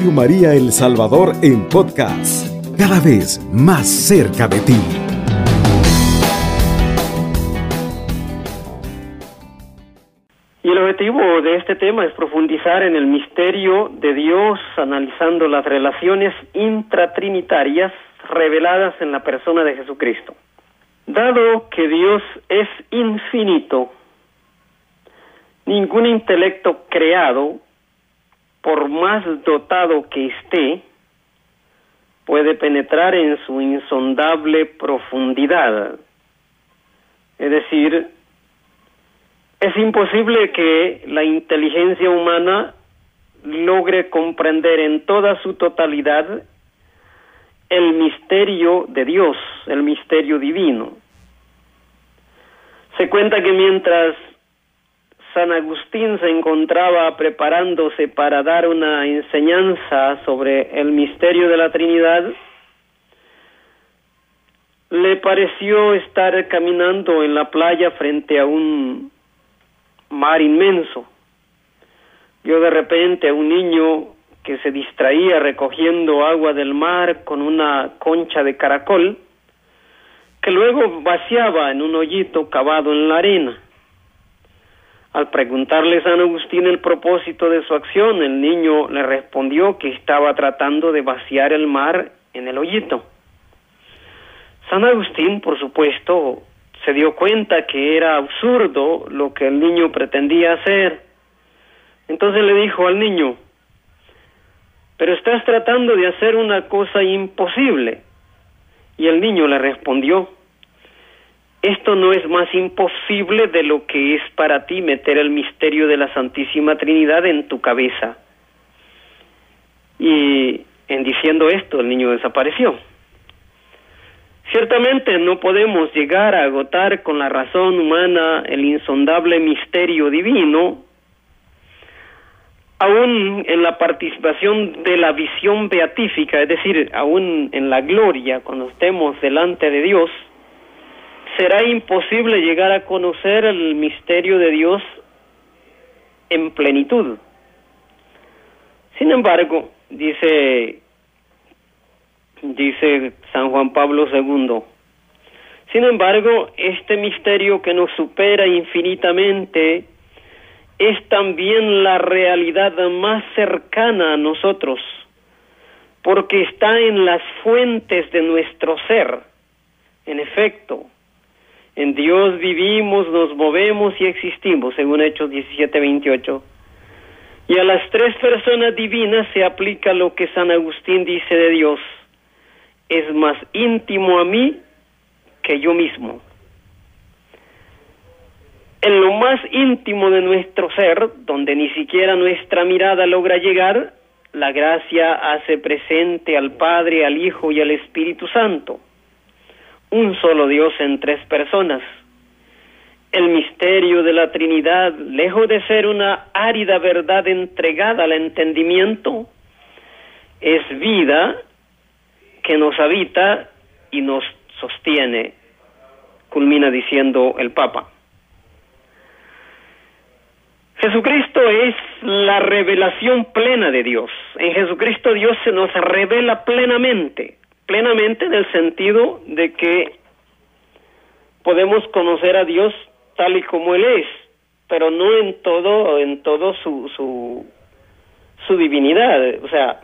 Radio María El Salvador en podcast, cada vez más cerca de ti. Y el objetivo de este tema es profundizar en el misterio de Dios, analizando las relaciones intratrinitarias reveladas en la persona de Jesucristo. Dado que Dios es infinito, ningún intelecto creado, por más dotado que esté, puede penetrar en su insondable profundidad. Es decir, es imposible que la inteligencia humana logre comprender en toda su totalidad el misterio de Dios, el misterio divino. Se cuenta que mientras San Agustín se encontraba preparándose para dar una enseñanza sobre el misterio de la Trinidad, le pareció estar caminando en la playa frente a un mar inmenso. Vio de repente a un niño que se distraía recogiendo agua del mar con una concha de caracol, que luego vaciaba en un hoyito cavado en la arena. Al preguntarle a San Agustín el propósito de su acción, el niño le respondió que estaba tratando de vaciar el mar en el hoyito. San Agustín, por supuesto, se dio cuenta que era absurdo lo que el niño pretendía hacer. Entonces le dijo al niño, pero estás tratando de hacer una cosa imposible. Y el niño le respondió, esto no es más imposible de lo que es para ti meter el misterio de la Santísima Trinidad en tu cabeza. Y en diciendo esto, el niño desapareció. Ciertamente no podemos llegar a agotar con la razón humana el insondable misterio divino, aún en la participación de la visión beatífica, es decir, aún en la gloria, cuando estemos delante de Dios, será imposible llegar a conocer el misterio de Dios en plenitud. Sin embargo, dice dice San Juan Pablo II. Sin embargo, este misterio que nos supera infinitamente es también la realidad más cercana a nosotros, porque está en las fuentes de nuestro ser. En efecto, en Dios vivimos, nos movemos y existimos, según Hechos 17:28. Y a las tres personas divinas se aplica lo que San Agustín dice de Dios es más íntimo a mí que yo mismo. En lo más íntimo de nuestro ser, donde ni siquiera nuestra mirada logra llegar, la gracia hace presente al Padre, al Hijo y al Espíritu Santo. Un solo Dios en tres personas. El misterio de la Trinidad, lejos de ser una árida verdad entregada al entendimiento, es vida que nos habita y nos sostiene, culmina diciendo el Papa. Jesucristo es la revelación plena de Dios. En Jesucristo Dios se nos revela plenamente, plenamente en el sentido de que podemos conocer a Dios tal y como Él es, pero no en todo, en todo su, su, divinidad. O sea,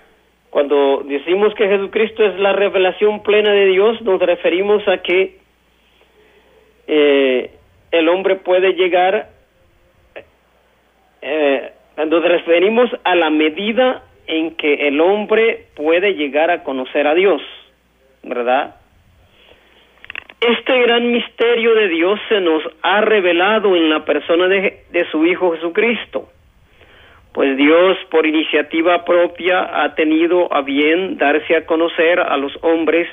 cuando decimos que Jesucristo es la revelación plena de Dios, nos referimos a que eh, el hombre puede llegar, eh, nos referimos a la medida en que el hombre puede llegar a conocer a Dios, ¿verdad? Este gran misterio de Dios se nos ha revelado en la persona de, de su Hijo Jesucristo pues Dios por iniciativa propia ha tenido a bien darse a conocer a los hombres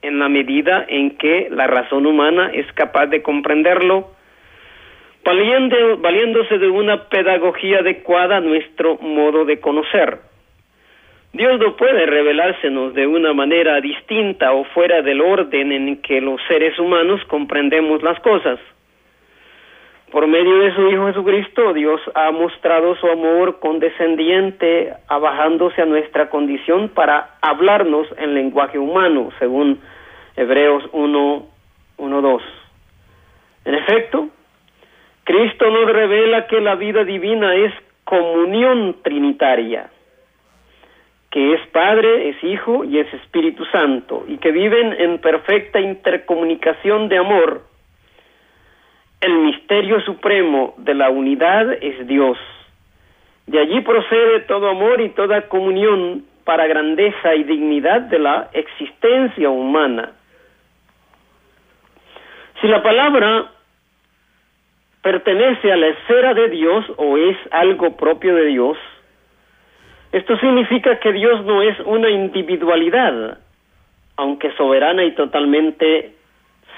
en la medida en que la razón humana es capaz de comprenderlo, valiéndose de una pedagogía adecuada a nuestro modo de conocer. Dios no puede revelársenos de una manera distinta o fuera del orden en que los seres humanos comprendemos las cosas. Por medio de su Hijo Jesucristo, Dios ha mostrado su amor condescendiente, abajándose a nuestra condición para hablarnos en lenguaje humano, según Hebreos 1, 1, 2. En efecto, Cristo nos revela que la vida divina es comunión trinitaria, que es Padre, es Hijo y es Espíritu Santo, y que viven en perfecta intercomunicación de amor el misterio supremo de la unidad es Dios. De allí procede todo amor y toda comunión para grandeza y dignidad de la existencia humana. Si la palabra pertenece a la esfera de Dios o es algo propio de Dios, esto significa que Dios no es una individualidad, aunque soberana y totalmente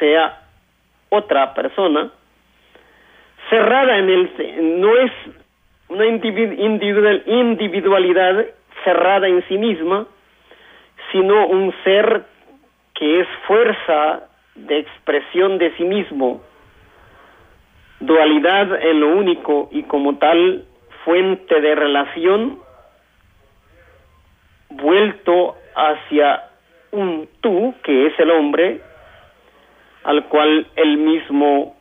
sea otra persona, cerrada en el no es una individual, individualidad cerrada en sí misma, sino un ser que es fuerza de expresión de sí mismo, dualidad en lo único y como tal fuente de relación vuelto hacia un tú que es el hombre al cual él mismo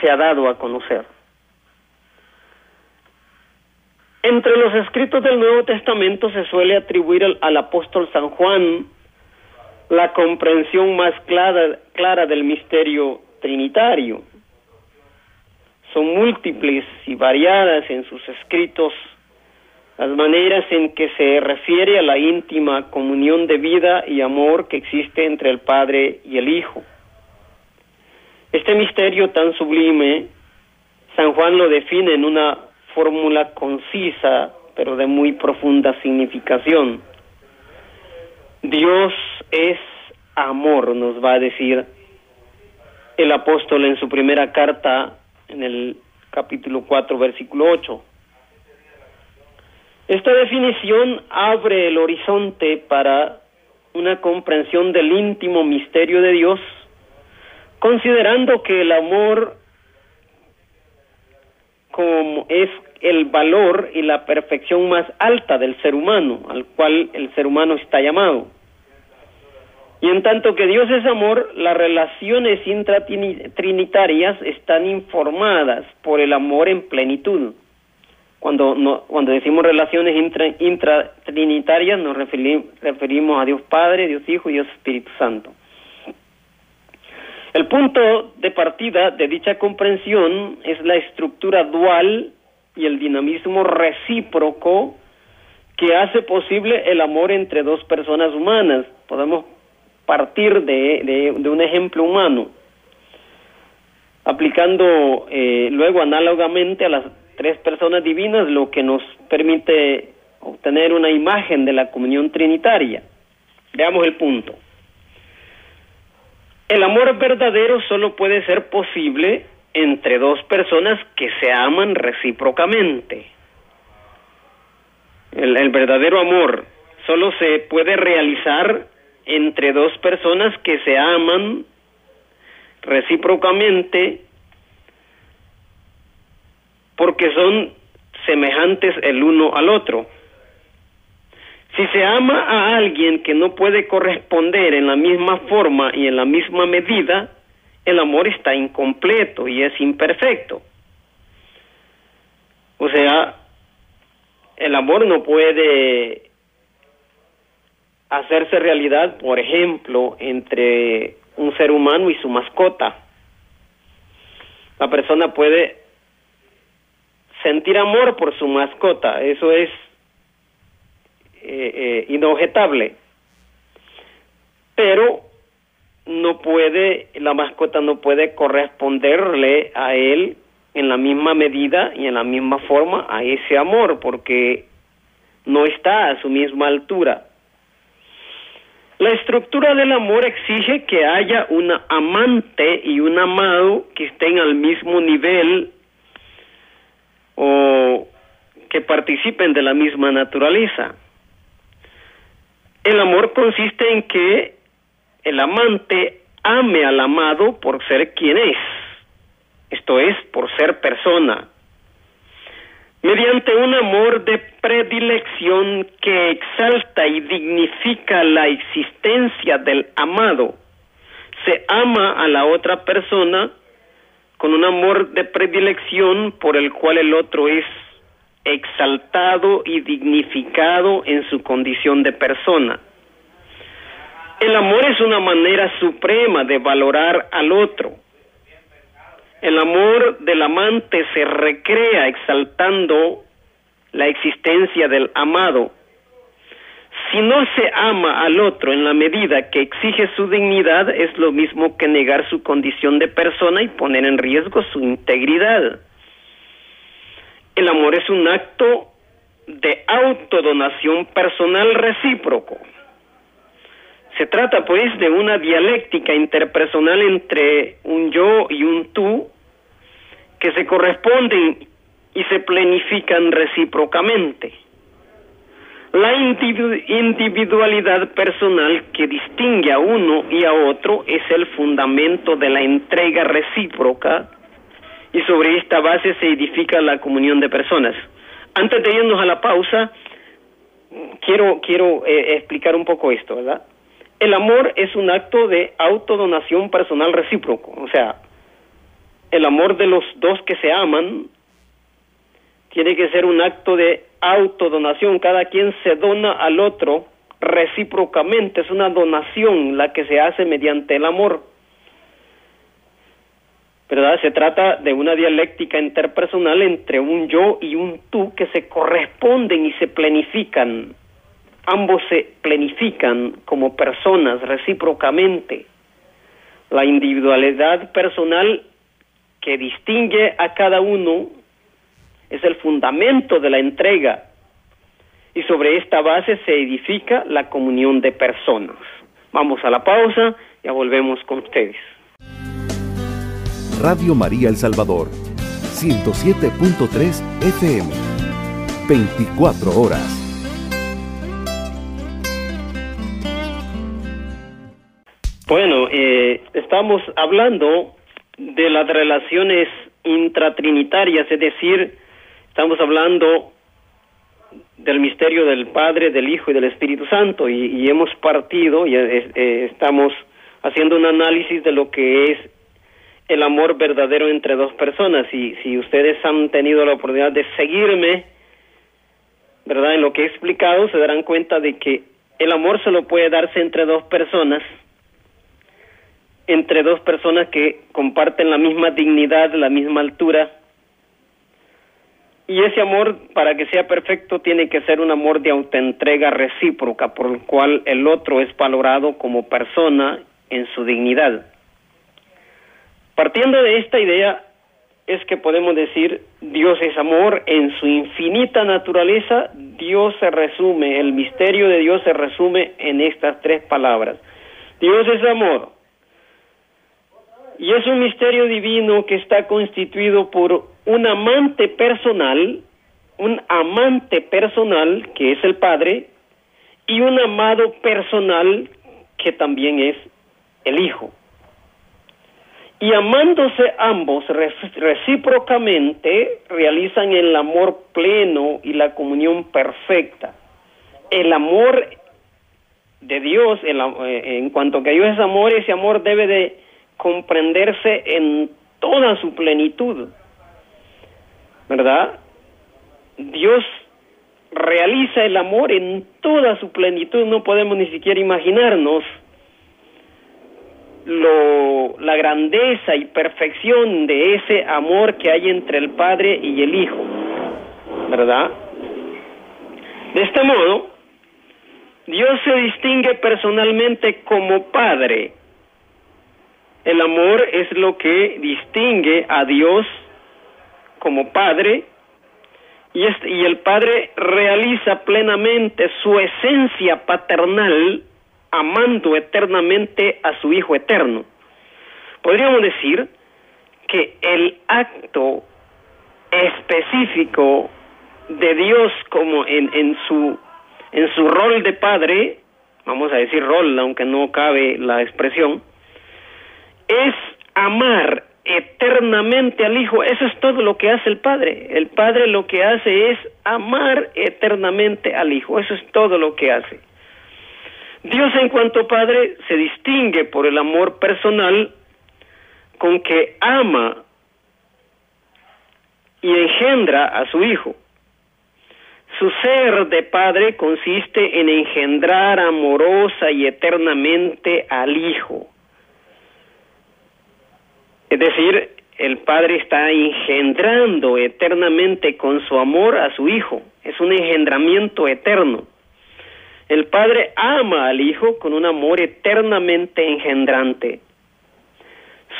se ha dado a conocer. Entre los escritos del Nuevo Testamento se suele atribuir al, apóstol San Juan la comprensión más clara, clara del misterio trinitario. Son múltiples y variadas en sus escritos las maneras en que se refiere a la íntima comunión de vida y amor que existe entre el Padre y el Hijo. Este misterio tan sublime, San Juan lo define en una fórmula concisa, pero de muy profunda significación. Dios es amor, nos va a decir el apóstol en su primera carta, en el capítulo 4, versículo 8. Esta definición abre el horizonte para una comprensión del íntimo misterio de Dios considerando que el amor es el valor y la perfección más alta del ser humano, al cual el ser humano está llamado. Y en tanto que Dios es amor, las relaciones intratrinitarias están informadas por el amor en plenitud. Cuando, no, cuando decimos relaciones intratrinitarias nos referimos a Dios Padre, Dios Hijo y Dios Espíritu Santo. El punto de partida de dicha comprensión es la estructura dual y el dinamismo recíproco que hace posible el amor entre dos personas humanas. Podemos partir de, un ejemplo humano, aplicando eh, luego análogamente a las tres personas divinas, lo que nos permite obtener una imagen de la comunión trinitaria. Veamos el punto. El amor verdadero solo puede ser posible entre dos personas que se aman recíprocamente. El, verdadero amor solo se puede realizar entre dos personas que se aman recíprocamente porque son semejantes el uno al otro. Si se ama a alguien que no puede corresponder en la misma forma y en la misma medida, el amor está incompleto y es imperfecto. O sea, el amor no puede hacerse realidad, por ejemplo, entre un ser humano y su mascota. La persona puede sentir amor por su mascota, eso es eh, eh, inobjetable. Pero no puede, la mascota no puede corresponderle a él en la misma medida y en la misma forma a ese amor, porque no está a su misma altura. La estructura del amor exige que haya una amante y un amado que estén al mismo nivel o que participen de la misma naturaleza. El amor consiste en que el amante ame al amado por ser quien es. esto es, por ser persona, mediante un amor de predilección que exalta y dignifica la existencia del amado, se ama a la otra persona con un amor de predilección por el cual el otro es exaltado y dignificado en su condición de persona. El amor es una manera suprema de valorar al otro. El amor del amante se recrea exaltando la existencia del amado. Si no se ama al otro en la medida que exige su dignidad, es lo mismo que negar su condición de persona y poner en riesgo su integridad. El amor es un acto de autodonación personal recíproco. Se trata pues de una dialéctica interpersonal entre un yo y un tú que se corresponden y se planifican recíprocamente. La individualidad personal que distingue a uno y a otro es el fundamento de la entrega recíproca y sobre esta base se edifica la comunión de personas. Antes de irnos a la pausa, quiero, quiero eh, explicar un poco esto, ¿verdad? El amor es un acto de autodonación personal recíproco, o sea, el amor de los dos que se aman tiene que ser un acto de autodonación, cada quien se dona al otro recíprocamente, es una donación la que se hace mediante el amor. ¿verdad? Se trata de una dialéctica interpersonal entre un yo y un tú que se corresponden y se planifican. Ambos se planifican como personas recíprocamente. La individualidad personal que distingue a cada uno es el fundamento de la entrega y sobre esta base se edifica la comunión de personas. Vamos a la pausa, ya volvemos con ustedes. Radio María El Salvador, 107.3 FM, 24 horas. Bueno, eh, estamos hablando de las relaciones intratrinitarias, es decir, estamos hablando del misterio del Padre, del Hijo y del Espíritu Santo y, hemos partido y eh, eh, estamos haciendo un análisis de lo que es el amor verdadero entre dos personas. Y si ustedes han tenido la oportunidad de seguirme, ¿verdad? En lo que he explicado, se darán cuenta de que el amor solo puede darse entre dos personas, entre dos personas que comparten la misma dignidad, la misma altura. Y ese amor, para que sea perfecto, tiene que ser un amor de autoentrega recíproca, por el cual el otro es valorado como persona en su dignidad. Partiendo de esta idea es que podemos decir Dios es amor, en su infinita naturaleza Dios se resume, el misterio de Dios se resume en estas tres palabras. Dios es amor. Y es un misterio divino que está constituido por un amante personal, un amante personal que es el Padre, y un amado personal que también es el Hijo y amándose ambos recíprocamente realizan el amor pleno y la comunión perfecta. El amor de Dios, eh, en cuanto que Dios es amor, ese amor debe de comprenderse en toda su plenitud, ¿verdad? Dios realiza el amor en toda su plenitud, no podemos ni siquiera imaginarnos lo, la grandeza y perfección de ese amor que hay entre el Padre y el Hijo, ¿verdad? De este modo, Dios se distingue personalmente como Padre. El amor es lo que distingue a Dios como Padre y, y el Padre realiza plenamente su esencia paternal amando eternamente a su Hijo eterno. Podríamos decir que el acto específico de Dios como en, en su en su rol de padre, vamos a decir rol, aunque no cabe la expresión, es amar eternamente al Hijo. Eso es todo lo que hace el Padre. El Padre lo que hace es amar eternamente al Hijo. Eso es todo lo que hace. Dios en cuanto Padre se distingue por el amor personal con que ama y engendra a su Hijo. Su ser de Padre consiste en engendrar amorosa y eternamente al Hijo. Es decir, el Padre está engendrando eternamente con su amor a su Hijo. Es un engendramiento eterno. El Padre ama al Hijo con un amor eternamente engendrante.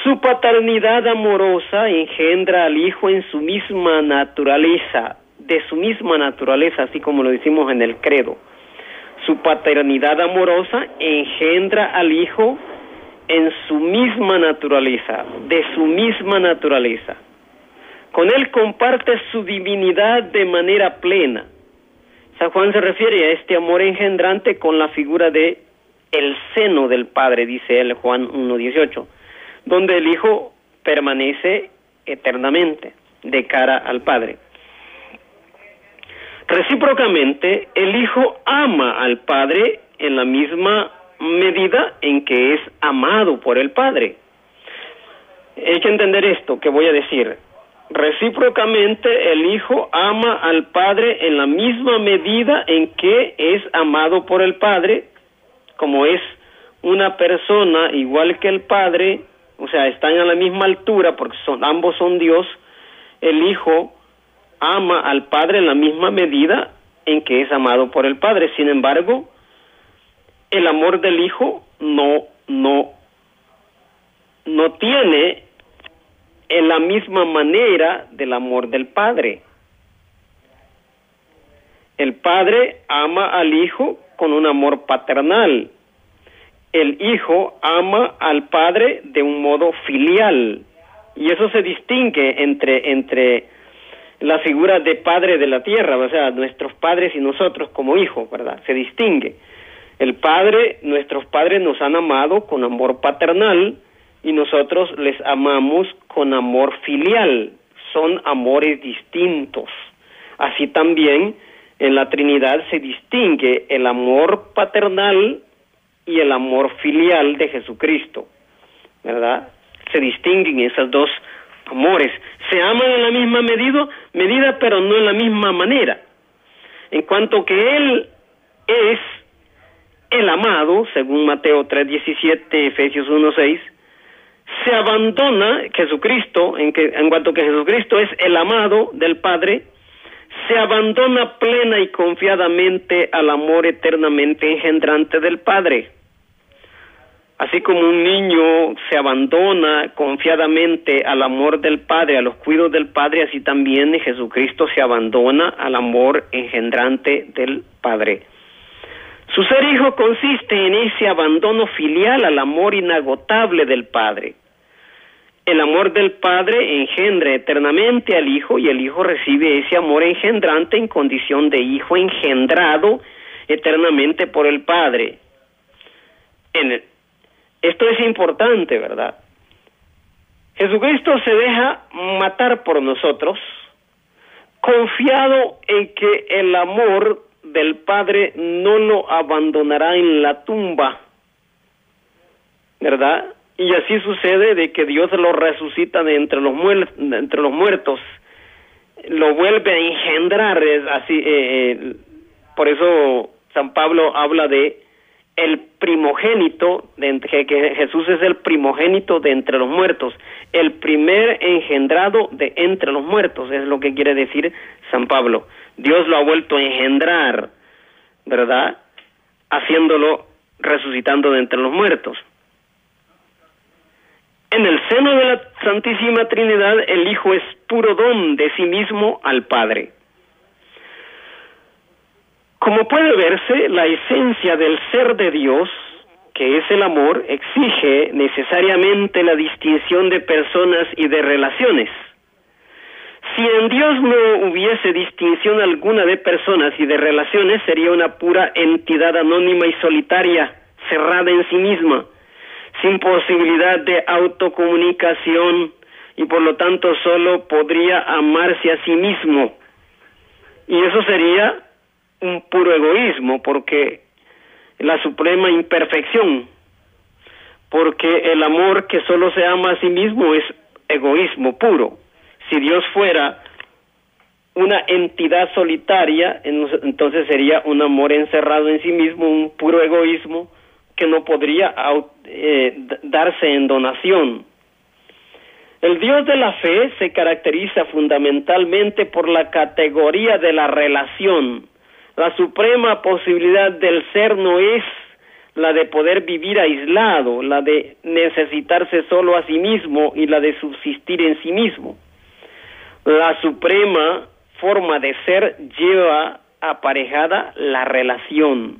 Su paternidad amorosa engendra al Hijo en su misma naturaleza, de su misma naturaleza, así como lo decimos en el credo. Su paternidad amorosa engendra al Hijo en su misma naturaleza, de su misma naturaleza. Con él comparte su divinidad de manera plena. San Juan se refiere a este amor engendrante con la figura de el seno del Padre, dice él, Juan 1.18, donde el Hijo permanece eternamente de cara al Padre. Recíprocamente, el Hijo ama al Padre en la misma medida en que es amado por el Padre. Hay que entender esto que voy a decir. Recíprocamente el Hijo ama al Padre en la misma medida en que es amado por el Padre, como es una persona igual que el Padre, o sea, están a la misma altura porque son, ambos son Dios, el Hijo ama al Padre en la misma medida en que es amado por el Padre. Sin embargo, el amor del Hijo no, no, no tiene en la misma manera del amor del Padre. El Padre ama al Hijo con un amor paternal. El Hijo ama al Padre de un modo filial. Y eso se distingue entre, entre la figura de Padre de la tierra, o sea, nuestros padres y nosotros como hijos, ¿verdad? Se distingue. El Padre, nuestros padres nos han amado con amor paternal y nosotros les amamos con amor filial. Son amores distintos. Así también en la Trinidad se distingue el amor paternal y el amor filial de Jesucristo. ¿Verdad? Se distinguen esos dos amores. Se aman en la misma medida, medida, pero no en la misma manera. En cuanto que Él es el amado, según Mateo 3:17, Efesios 1:6, se abandona Jesucristo, en, que, en cuanto que Jesucristo es el amado del Padre, se abandona plena y confiadamente al amor eternamente engendrante del Padre. Así como un niño se abandona confiadamente al amor del Padre, a los cuidados del Padre, así también Jesucristo se abandona al amor engendrante del Padre. Su ser hijo consiste en ese abandono filial al amor inagotable del Padre. El amor del Padre engendra eternamente al Hijo y el Hijo recibe ese amor engendrante en condición de Hijo engendrado eternamente por el Padre. esto es importante, ¿verdad? Jesucristo se deja matar por nosotros, confiado en que el amor del Padre no lo abandonará en la tumba, ¿verdad? Y así sucede de que Dios lo resucita de entre los, muertos, lo vuelve a engendrar, así, eh, eh, por eso San Pablo habla de el primogénito, de, que Jesús es el primogénito de entre los muertos, el primer engendrado de entre los muertos, es lo que quiere decir San Pablo. Dios lo ha vuelto a engendrar, ¿verdad? Haciéndolo resucitando de entre los muertos. En el seno de la Santísima Trinidad, el Hijo es puro don de sí mismo al Padre. Como puede verse, la esencia del ser de Dios, que es el amor, exige necesariamente la distinción de personas y de relaciones. Si en Dios no hubiese distinción alguna de personas y de relaciones, sería una pura entidad anónima y solitaria, cerrada en sí misma, sin posibilidad de autocomunicación y por lo tanto solo podría amarse a sí mismo. Y eso sería un puro egoísmo, porque la suprema imperfección, porque el amor que solo se ama a sí mismo es egoísmo puro. Si Dios fuera una entidad solitaria, entonces sería un amor encerrado en sí mismo, un puro egoísmo que no podría eh, darse en donación. El Dios de la fe se caracteriza fundamentalmente por la categoría de la relación. La suprema posibilidad del ser no es la de poder vivir aislado, la de necesitarse solo a sí mismo y la de subsistir en sí mismo. La suprema forma de ser lleva aparejada la relación.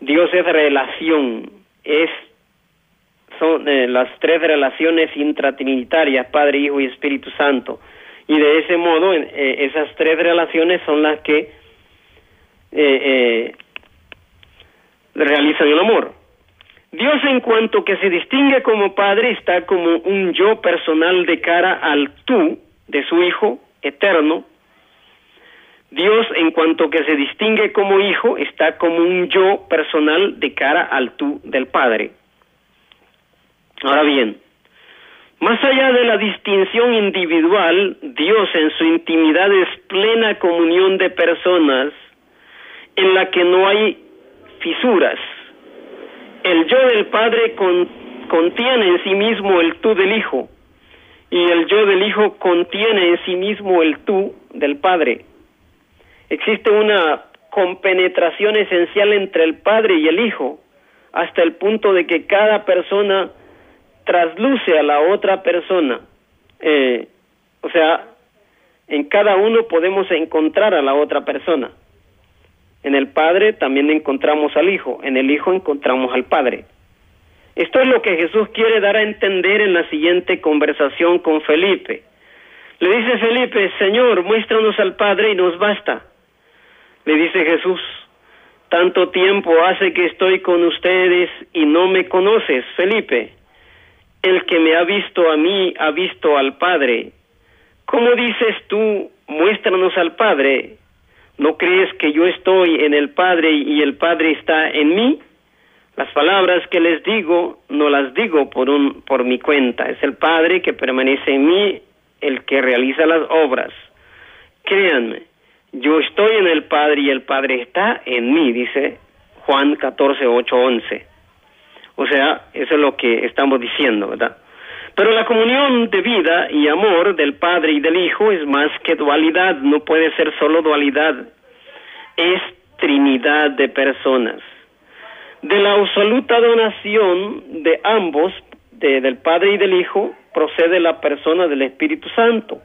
Dios es relación, es son eh, las tres relaciones intratrinitarias, Padre, Hijo y Espíritu Santo. Y de ese modo, eh, esas tres relaciones son las que eh, realizan el amor. Dios en cuanto que se distingue como Padre está como un yo personal de cara al tú de su Hijo eterno. Dios en cuanto que se distingue como Hijo está como un yo personal de cara al tú del Padre. Ahora bien, más allá de la distinción individual, Dios en su intimidad es plena comunión de personas en la que no hay fisuras. El yo del Padre contiene en sí mismo el tú del Hijo y el yo del Hijo contiene en sí mismo el tú del Padre. Existe una compenetración esencial entre el Padre y el Hijo, hasta el punto de que cada persona trasluce a la otra persona. Eh, o sea, en cada uno podemos encontrar a la otra persona. En el Padre también encontramos al Hijo, en el Hijo encontramos al Padre. Esto es lo que Jesús quiere dar a entender en la siguiente conversación con Felipe. Le dice Felipe, Señor, muéstranos al Padre y nos basta. Le dice Jesús, tanto tiempo hace que estoy con ustedes y no me conoces, Felipe. El que me ha visto a mí ha visto al Padre. ¿Cómo dices tú, muéstranos al Padre? ¿No crees que yo estoy en el Padre y el Padre está en mí? Las palabras que les digo no las digo por un por mi cuenta, es el Padre que permanece en mí el que realiza las obras. Créanme, yo estoy en el Padre y el Padre está en mí, dice Juan 14, 8, 11. O sea, eso es lo que estamos diciendo, ¿verdad? Pero la comunión de vida y amor del Padre y del Hijo es más que dualidad, no puede ser solo dualidad, es trinidad de personas. De la absoluta donación de ambos, del Padre y del Hijo, procede la persona del Espíritu Santo,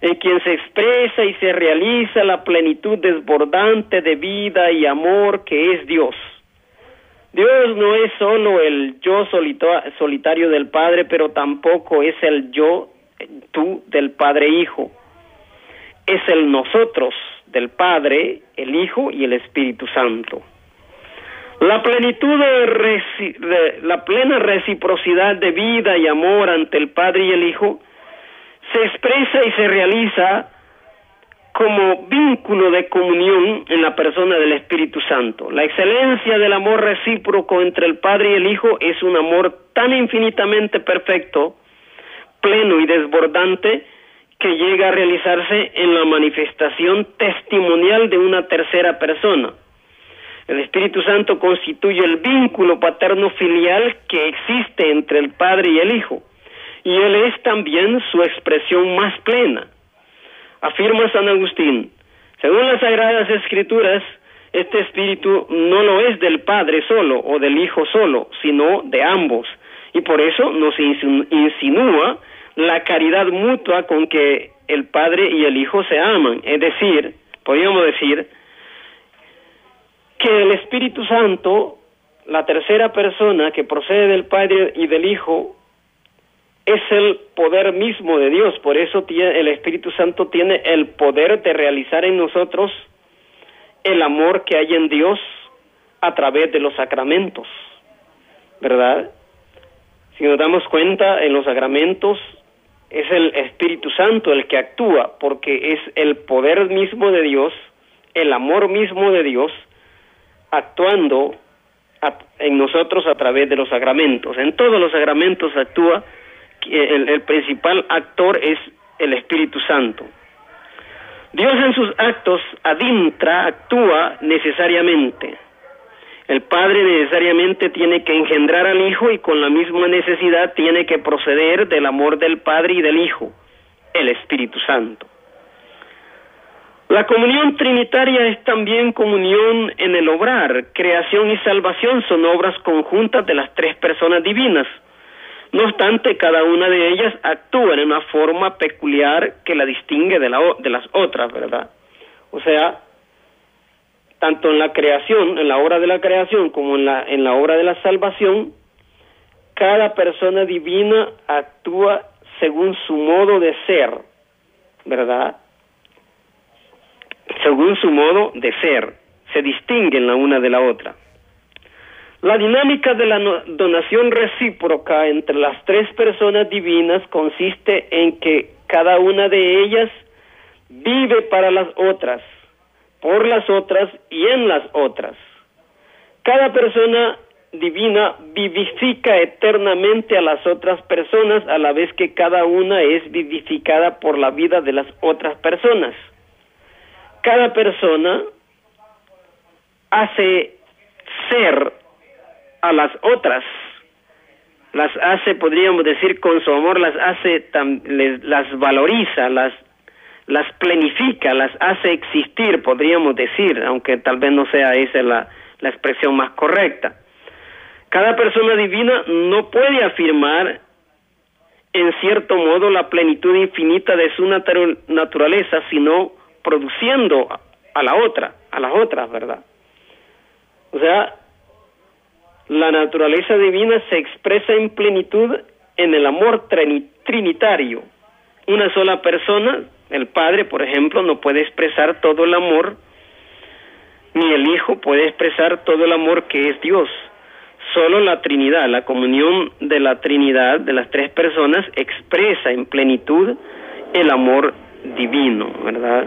en quien se expresa y se realiza la plenitud desbordante de vida y amor que es Dios. Dios no es solo el yo solitario del Padre, pero tampoco es el yo, tú del Padre Hijo. Es el nosotros del Padre, el Hijo y el Espíritu Santo. La plenitud de, la plena reciprocidad de vida y amor ante el Padre y el Hijo se expresa y se realiza como vínculo de comunión en la persona del Espíritu Santo. La excelencia del amor recíproco entre el Padre y el Hijo es un amor tan infinitamente perfecto, pleno y desbordante, que llega a realizarse en la manifestación testimonial de una tercera persona. El Espíritu Santo constituye el vínculo paterno filial que existe entre el Padre y el Hijo, y Él es también su expresión más plena afirma San Agustín, según las Sagradas Escrituras, este espíritu no lo es del Padre solo o del Hijo solo, sino de ambos. Y por eso nos insinúa la caridad mutua con que el Padre y el Hijo se aman. Es decir, podríamos decir que el Espíritu Santo, la tercera persona que procede del Padre y del Hijo, es el poder mismo de Dios, por eso el Espíritu Santo tiene el poder de realizar en nosotros el amor que hay en Dios a través de los sacramentos, ¿verdad? Si nos damos cuenta, en los sacramentos es el Espíritu Santo el que actúa, porque es el poder mismo de Dios, el amor mismo de Dios, actuando en nosotros a través de los sacramentos. En todos los sacramentos actúa, el, el principal actor es el Espíritu Santo. Dios en sus actos adintra, actúa necesariamente. El Padre necesariamente tiene que engendrar al Hijo y con la misma necesidad tiene que proceder del amor del Padre y del Hijo, el Espíritu Santo. La comunión trinitaria es también comunión en el obrar. Creación y salvación son obras conjuntas de las tres personas divinas. No obstante, cada una de ellas actúa en una forma peculiar que la distingue de, la, de las otras, ¿verdad? O sea, tanto en la creación, en la obra de la creación, como en la, en la obra de la salvación, cada persona divina actúa según su modo de ser, ¿verdad? Según su modo de ser, se distinguen la una de la otra. La dinámica de la donación recíproca entre las tres personas divinas consiste en que cada una de ellas vive para las otras, por las otras y en las otras. Cada persona divina vivifica eternamente a las otras personas a la vez que cada una es vivificada por la vida de las otras personas. Cada persona hace ser a las otras, las hace, podríamos decir, con su amor, las hace, las valoriza, las las planifica, las hace existir, podríamos decir, aunque tal vez no sea esa la, la expresión más correcta. Cada persona divina no puede afirmar en cierto modo la plenitud infinita de su naturaleza, sino produciendo a la otra, a las otras, ¿verdad? O sea, la naturaleza divina se expresa en plenitud en el amor trinitario. Una sola persona el Padre, por ejemplo, no puede expresar todo el amor, ni el Hijo puede expresar todo el amor que es Dios. Solo la Trinidad, la comunión de la Trinidad, de las tres personas, expresa en plenitud el amor divino, ¿verdad?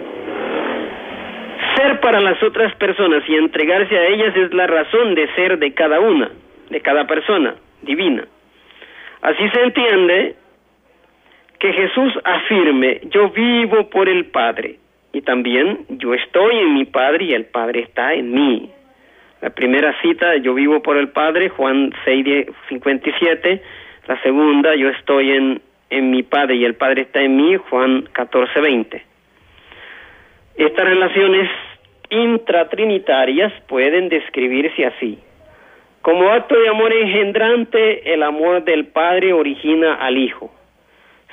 Para las otras personas y entregarse a ellas es la razón de ser de cada una, de cada persona divina. Así se entiende que Jesús afirme, yo vivo por el Padre y también yo estoy en mi Padre y el Padre está en mí. La primera cita, yo vivo por el Padre, Juan 6, 57. La segunda, yo estoy en, en mi Padre y el Padre está en mí, Juan 14, 20. Estas relaciones intratrinitarias pueden describirse así. Como acto de amor engendrante, el amor del Padre origina al Hijo.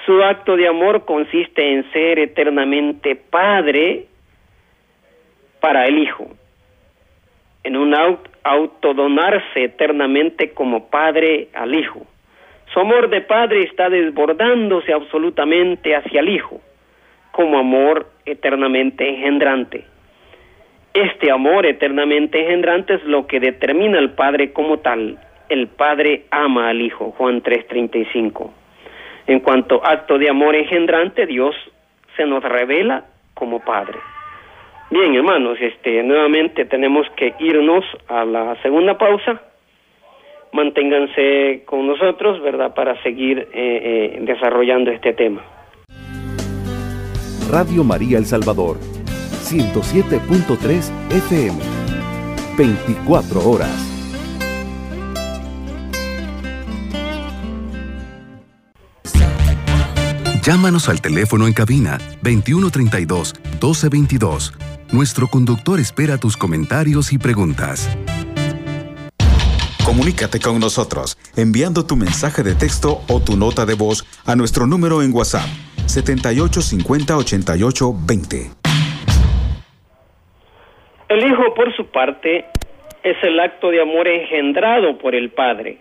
Su acto de amor consiste en ser eternamente padre para el Hijo, en un autodonarse eternamente como padre al Hijo. Su amor de padre está desbordándose absolutamente hacia el Hijo, como amor eternamente engendrante. Este amor eternamente engendrante es lo que determina al Padre como tal. El Padre ama al Hijo, Juan 3:35. En cuanto acto de amor engendrante, Dios se nos revela como Padre. Bien, hermanos, este, nuevamente tenemos que irnos a la segunda pausa. Manténganse con nosotros, ¿verdad?, para seguir eh, eh, desarrollando este tema. Radio María El Salvador, 107.3 FM, 24 horas. Llámanos al teléfono en cabina 2132 1222. Nuestro conductor espera tus comentarios y preguntas. Comunícate con nosotros enviando tu mensaje de texto o tu nota de voz a nuestro número en WhatsApp 7850 88 20. El Hijo, por su parte, es el acto de amor engendrado por el Padre.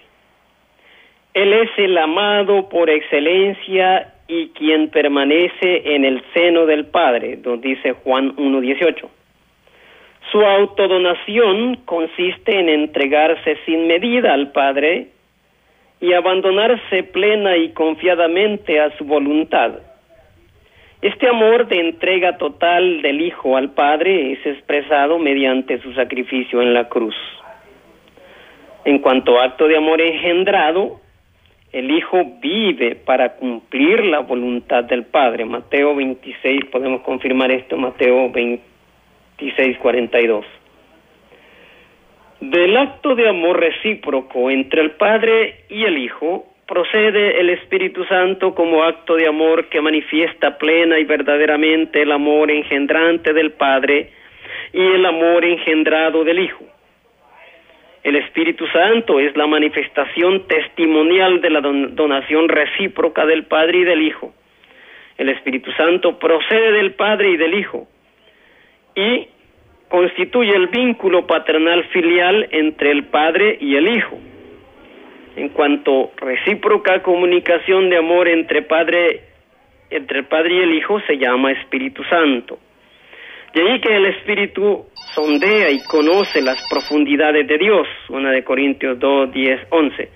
Él es el amado por excelencia y quien permanece en el seno del Padre, nos dice Juan 1.18. Su autodonación consiste en entregarse sin medida al Padre y abandonarse plena y confiadamente a su voluntad. Este amor de entrega total del Hijo al Padre es expresado mediante su sacrificio en la cruz. En cuanto acto de amor engendrado, el Hijo vive para cumplir la voluntad del Padre. Mateo 26, podemos confirmar esto, Mateo 26, 42. Del acto de amor recíproco entre el Padre y el Hijo procede el Espíritu Santo como acto de amor que manifiesta plena y verdaderamente el amor engendrante del Padre y el amor engendrado del Hijo. El Espíritu Santo es la manifestación testimonial de la donación recíproca del Padre y del Hijo. El Espíritu Santo procede del Padre y del Hijo y constituye el vínculo paternal filial entre el Padre y el Hijo. En cuanto recíproca comunicación de amor entre Padre entre el Padre y el Hijo se llama Espíritu Santo. De ahí que el Espíritu sondea y conoce las profundidades de Dios, una de Corintios 2, 10, 11,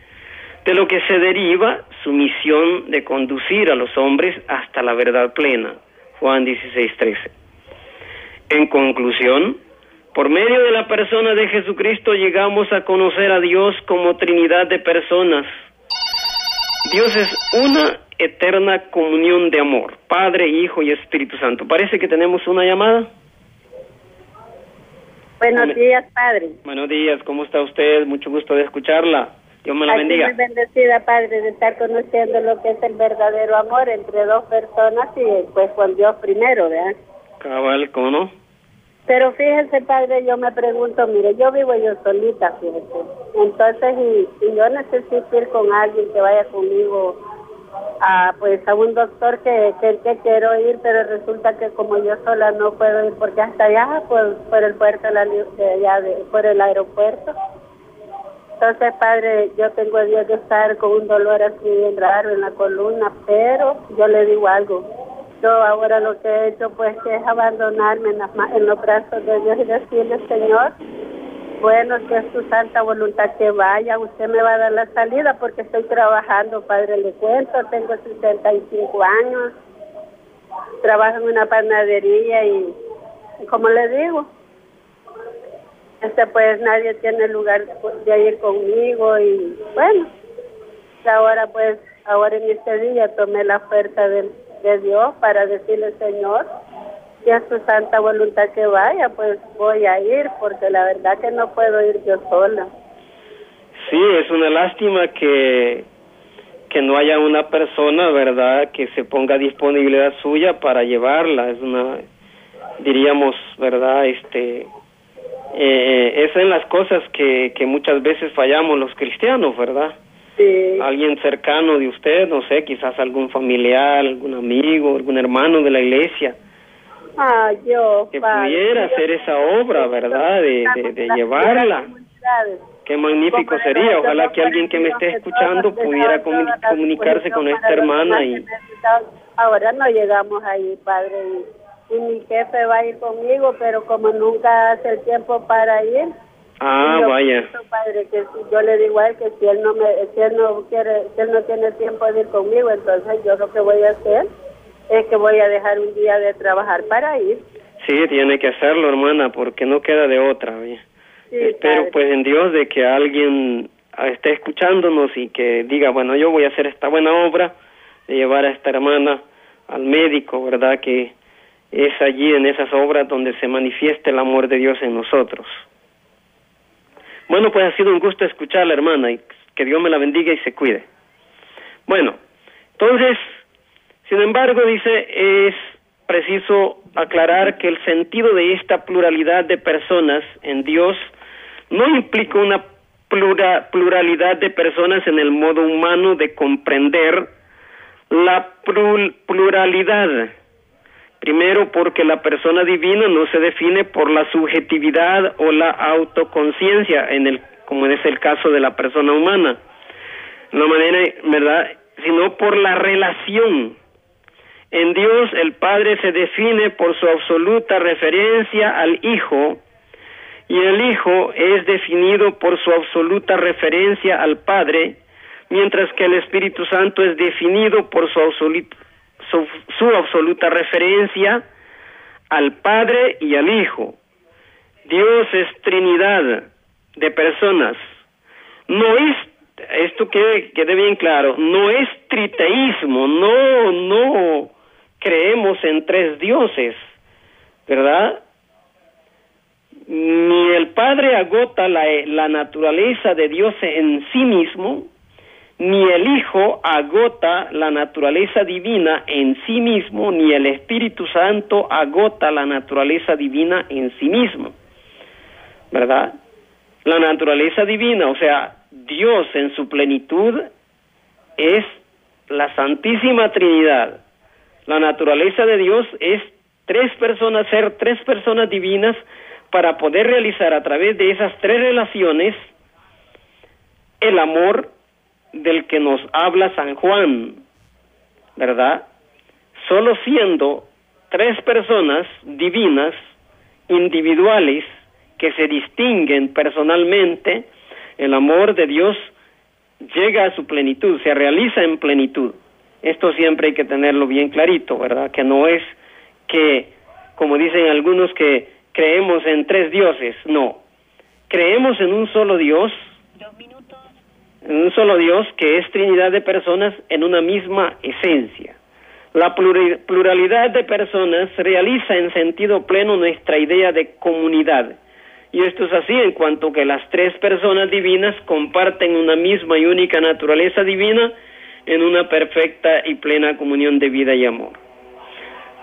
de lo que se deriva su misión de conducir a los hombres hasta la verdad plena, Juan 16, 13. En conclusión, por medio de la persona de Jesucristo llegamos a conocer a Dios como Trinidad de personas. Dios es una eterna comunión de amor, Padre, Hijo y Espíritu Santo. Parece que tenemos una llamada. Buenos días, Padre. Buenos días, ¿cómo está usted? Mucho gusto de escucharla. Dios me la bendiga. Muy bendecida, Padre, de estar conociendo lo que es el verdadero amor entre dos personas y pues con Dios primero, ¿verdad? Cabal, ¿cómo no? Pero fíjense, padre, yo me pregunto, mire, yo vivo yo solita, fíjese. Entonces, y, yo necesito ir con alguien que vaya conmigo a, pues, a un doctor que, que, que, quiero ir, pero resulta que como yo sola no puedo ir porque hasta allá, por, por el puerto, de allá, de, por el aeropuerto. Entonces, padre, yo tengo el día de estar con un dolor así bien raro en la columna, pero yo le digo algo yo ahora lo que he hecho pues es abandonarme en, en los brazos de Dios y decirle, Señor, bueno, que es tu santa voluntad que vaya, usted me va a dar la salida porque estoy trabajando, Padre, le cuento, tengo 65 años, trabajo en una panadería y, como le digo, este pues nadie tiene lugar de ir conmigo y bueno, ahora pues, ahora en este día tomé la oferta del de Dios para decirle, Señor, si es tu santa voluntad que vaya, pues voy a ir, porque la verdad que no puedo ir yo sola. Sí, es una lástima que, que no haya una persona, ¿verdad?, que se ponga disponibilidad suya para llevarla. Es una, diríamos, ¿verdad?, este, eh, es en las cosas que, que muchas veces fallamos los cristianos, ¿verdad? Alguien cercano de usted, no sé, quizás algún familiar, algún amigo, algún hermano de la iglesia. Ah, yo. Que pudiera hacer esa obra, ¿verdad? De, de, llevarla. Qué magnífico sería. Ojalá que alguien que me esté escuchando pudiera comunicarse con esta hermana y... Ahora no llegamos ahí, padre, y, y mi jefe va a ir conmigo, pero como nunca hace el tiempo para ir, Ah, vaya. Padre, que yo le digo a él que si él no me, si él no quiere, si él no tiene tiempo de ir conmigo, entonces yo lo que voy a hacer es que voy a dejar un día de trabajar para ir. Sí, tiene que hacerlo, hermana, porque no queda de otra. Espero pues en Dios de que alguien esté escuchándonos y que diga, bueno, yo voy a hacer esta buena obra de llevar a esta hermana al médico, ¿verdad? Que es allí en esas obras donde se manifiesta el amor de Dios en nosotros. Bueno, pues ha sido un gusto escucharla, hermana, y que Dios me la bendiga y se cuide. Bueno, entonces, sin embargo, dice, es preciso aclarar que el sentido de esta pluralidad de personas en Dios no implica una pluralidad de personas en el modo humano de comprender la pluralidad Primero, porque la persona divina no se define por la subjetividad o la autoconciencia, como es el caso de la persona humana, ¿verdad? Sino por la relación. En Dios el Padre se define por su absoluta referencia al Hijo y el Hijo es definido por su absoluta referencia al Padre, mientras que el Espíritu Santo es definido por su, su, absoluta referencia al Padre y al Hijo. Dios es Trinidad de personas. No es, esto que quede bien claro, no es triteísmo, no, no creemos en tres dioses, ¿verdad? Ni el Padre agota la naturaleza de Dios en sí mismo, ni el Hijo agota la naturaleza divina en sí mismo, ni el Espíritu Santo agota la naturaleza divina en sí mismo. ¿Verdad? La naturaleza divina, o sea, Dios en su plenitud es la Santísima Trinidad. La naturaleza de Dios es tres personas, ser tres personas divinas para poder realizar a través de esas tres relaciones el amor del que nos habla San Juan, ¿verdad? Solo siendo tres personas divinas, individuales, que se distinguen personalmente, el amor de Dios llega a su plenitud, se realiza en plenitud. Esto siempre hay que tenerlo bien clarito, ¿verdad? Que no es que, como dicen algunos, que creemos en tres dioses, no. Creemos en un solo Dios, un solo Dios que es Trinidad de personas en una misma esencia. La pluralidad de personas realiza en sentido pleno nuestra idea de comunidad. Y esto es así en cuanto que las tres personas divinas comparten una misma y única naturaleza divina en una perfecta y plena comunión de vida y amor.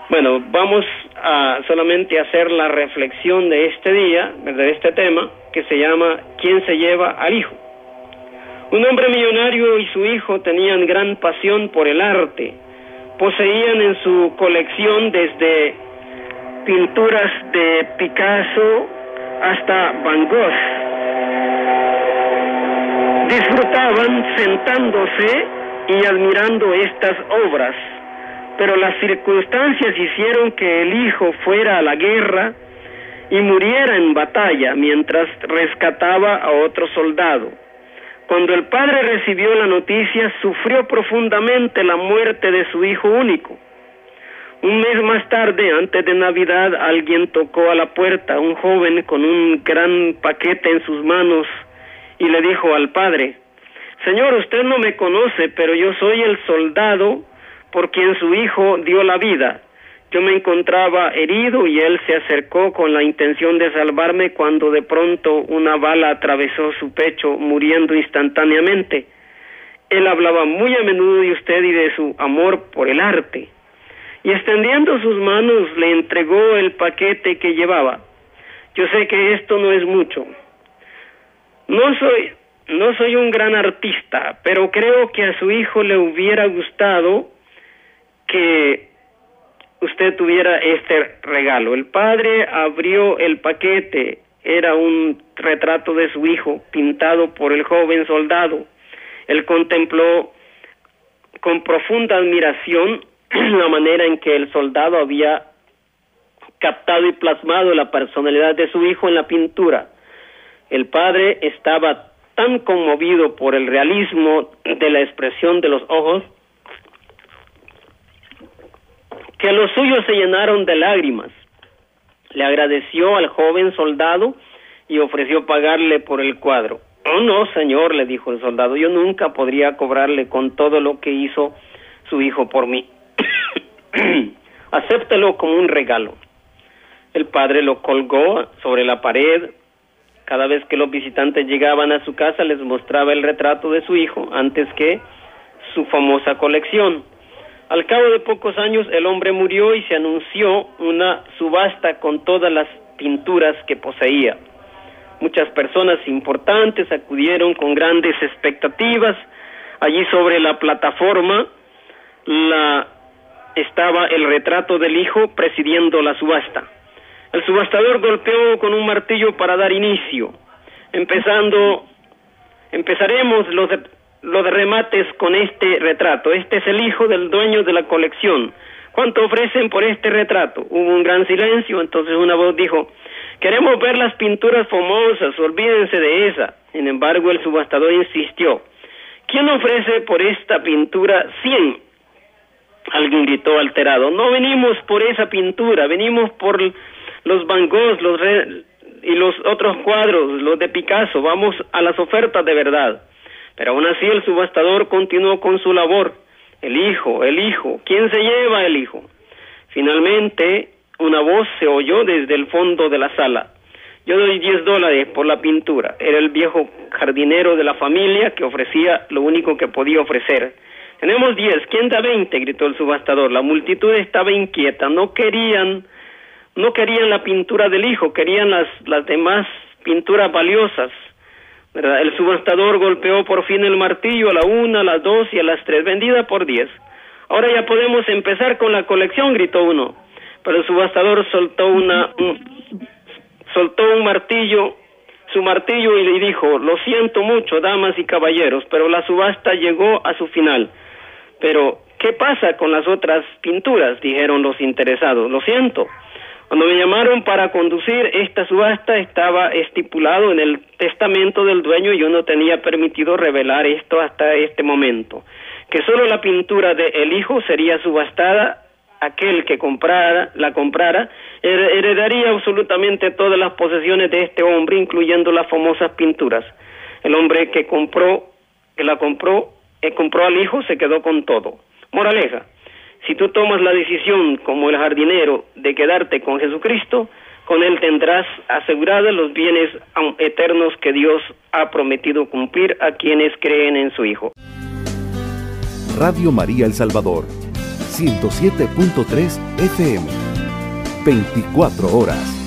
Bueno, vamos a solamente hacer la reflexión de este día, de este tema, que se llama ¿Quién se lleva al Hijo? Un hombre millonario y su hijo tenían gran pasión por el arte. Poseían en su colección desde pinturas de Picasso hasta Van Gogh. Disfrutaban sentándose y admirando estas obras, pero las circunstancias hicieron que el hijo fuera a la guerra y muriera en batalla mientras rescataba a otro soldado. Cuando el padre recibió la noticia, sufrió profundamente la muerte de su hijo único. Un mes más tarde, antes de Navidad, alguien tocó a la puerta, un joven con un gran paquete en sus manos, y le dijo al padre, Señor, usted no me conoce, pero yo soy el soldado por quien su hijo dio la vida. Yo me encontraba herido y él se acercó con la intención de salvarme cuando de pronto una bala atravesó su pecho, muriendo instantáneamente. Él hablaba muy a menudo de usted y de su amor por el arte. Y extendiendo sus manos le entregó el paquete que llevaba. Yo sé que esto no es mucho. No soy no soy un gran artista, pero creo que a su hijo le hubiera gustado que usted tuviera este regalo. El padre abrió el paquete, era un retrato de su hijo pintado por el joven soldado. Él contempló con profunda admiración la manera en que el soldado había captado y plasmado la personalidad de su hijo en la pintura. El padre estaba tan conmovido por el realismo de la expresión de los ojos que los suyos se llenaron de lágrimas. Le agradeció al joven soldado y ofreció pagarle por el cuadro. Oh, no, señor, le dijo el soldado, yo nunca podría cobrarle con todo lo que hizo su hijo por mí. Acéptelo como un regalo. El padre lo colgó sobre la pared. Cada vez que los visitantes llegaban a su casa les mostraba el retrato de su hijo antes que su famosa colección. Al cabo de pocos años el hombre murió y se anunció una subasta con todas las pinturas que poseía. Muchas personas importantes acudieron con grandes expectativas. Allí sobre la plataforma la, estaba el retrato del hijo presidiendo la subasta. El subastador golpeó con un martillo para dar inicio. Empezando, empezaremos los los remates con este retrato. Este es el hijo del dueño de la colección. ¿Cuánto ofrecen por este retrato? Hubo un gran silencio, entonces una voz dijo, queremos ver las pinturas famosas, olvídense de esa. Sin embargo, el subastador insistió, ¿quién ofrece por esta pintura 100? Alguien gritó alterado. No venimos por esa pintura, venimos por los Van Gogh los y los otros cuadros, los de Picasso. Vamos a las ofertas de verdad. Pero aún así el subastador continuó con su labor. El hijo, el hijo. ¿Quién se lleva el hijo? Finalmente, una voz se oyó desde el fondo de la sala. Yo doy diez dólares por la pintura. Era el viejo jardinero de la familia que ofrecía lo único que podía ofrecer. Tenemos diez. ¿Quién da veinte? gritó el subastador. La multitud estaba inquieta. No querían, no querían la pintura del hijo, querían las, las demás pinturas valiosas. El subastador golpeó por fin el martillo a la una, a las dos y a las tres, vendida por diez. Ahora ya podemos empezar con la colección, gritó uno. Pero el subastador soltó una, un, soltó un martillo, su martillo y le dijo, lo siento mucho, damas y caballeros, pero la subasta llegó a su final. Pero, ¿qué pasa con las otras pinturas? dijeron los interesados. Lo siento. Cuando me llamaron para conducir esta subasta estaba estipulado en el testamento del dueño y yo no tenía permitido revelar esto hasta este momento, que solo la pintura de el hijo sería subastada, aquel que comprara, la comprara, heredaría absolutamente todas las posesiones de este hombre, incluyendo las famosas pinturas. El hombre que compró, que la compró, eh, compró al hijo, se quedó con todo. Moraleja, si tú tomas la decisión como el jardinero de quedarte con Jesucristo, con Él tendrás asegurados los bienes eternos que Dios ha prometido cumplir a quienes creen en su Hijo. Radio María El Salvador, 107.3 FM, 24 horas.